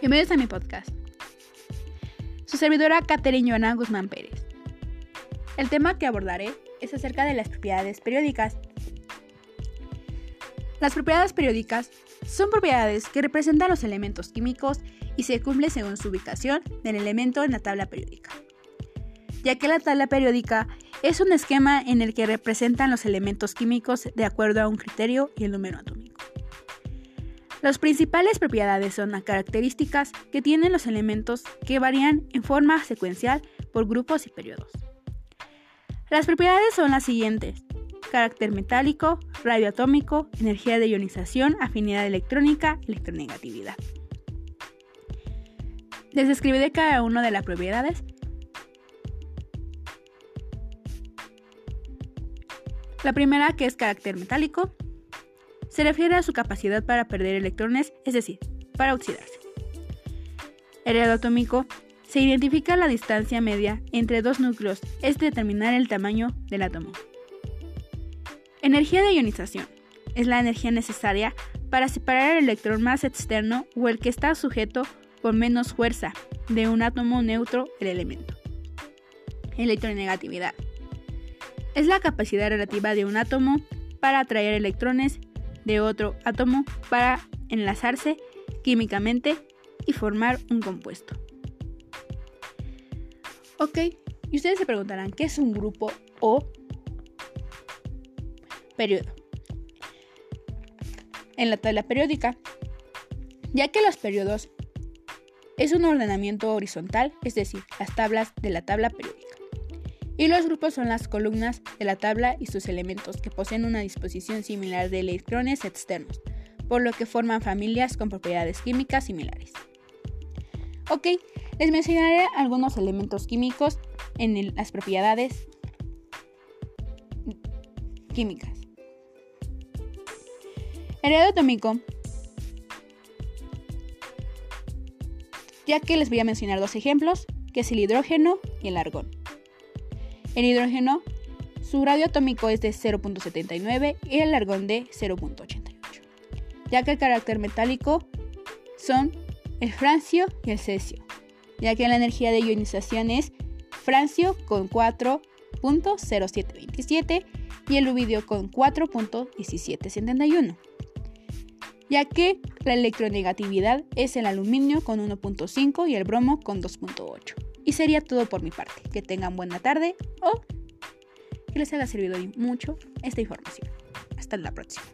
Bienvenidos a mi podcast. Su servidora Catherine Joana Guzmán Pérez. El tema que abordaré es acerca de las propiedades periódicas. Las propiedades periódicas son propiedades que representan los elementos químicos y se cumplen según su ubicación del elemento en la tabla periódica. Ya que la tabla periódica es un esquema en el que representan los elementos químicos de acuerdo a un criterio y el número atómico. Las principales propiedades son las características que tienen los elementos que varían en forma secuencial por grupos y periodos. Las propiedades son las siguientes. Carácter metálico, radioatómico, energía de ionización, afinidad electrónica, electronegatividad. Les describiré cada una de las propiedades. La primera que es carácter metálico se refiere a su capacidad para perder electrones, es decir, para oxidarse. El grado atómico se identifica la distancia media entre dos núcleos, es determinar el tamaño del átomo. Energía de ionización es la energía necesaria para separar el electrón más externo o el que está sujeto con menos fuerza de un átomo neutro del elemento. Electronegatividad es la capacidad relativa de un átomo para atraer electrones de otro átomo para enlazarse químicamente y formar un compuesto. Ok, y ustedes se preguntarán, ¿qué es un grupo o periodo? En la tabla periódica, ya que los periodos es un ordenamiento horizontal, es decir, las tablas de la tabla periódica. Y los grupos son las columnas de la tabla y sus elementos que poseen una disposición similar de electrones externos, por lo que forman familias con propiedades químicas similares. Ok, les mencionaré algunos elementos químicos en las propiedades químicas. El atómico, ya que les voy a mencionar dos ejemplos, que es el hidrógeno y el argón. El hidrógeno, su radio atómico es de 0.79 y el argón de 0.88, ya que el carácter metálico son el francio y el cesio, ya que la energía de ionización es francio con 4.0727 y el rubidio con 4.1771, ya que la electronegatividad es el aluminio con 1.5 y el bromo con 2.8. Y sería todo por mi parte. Que tengan buena tarde o que les haya servido mucho esta información. Hasta la próxima.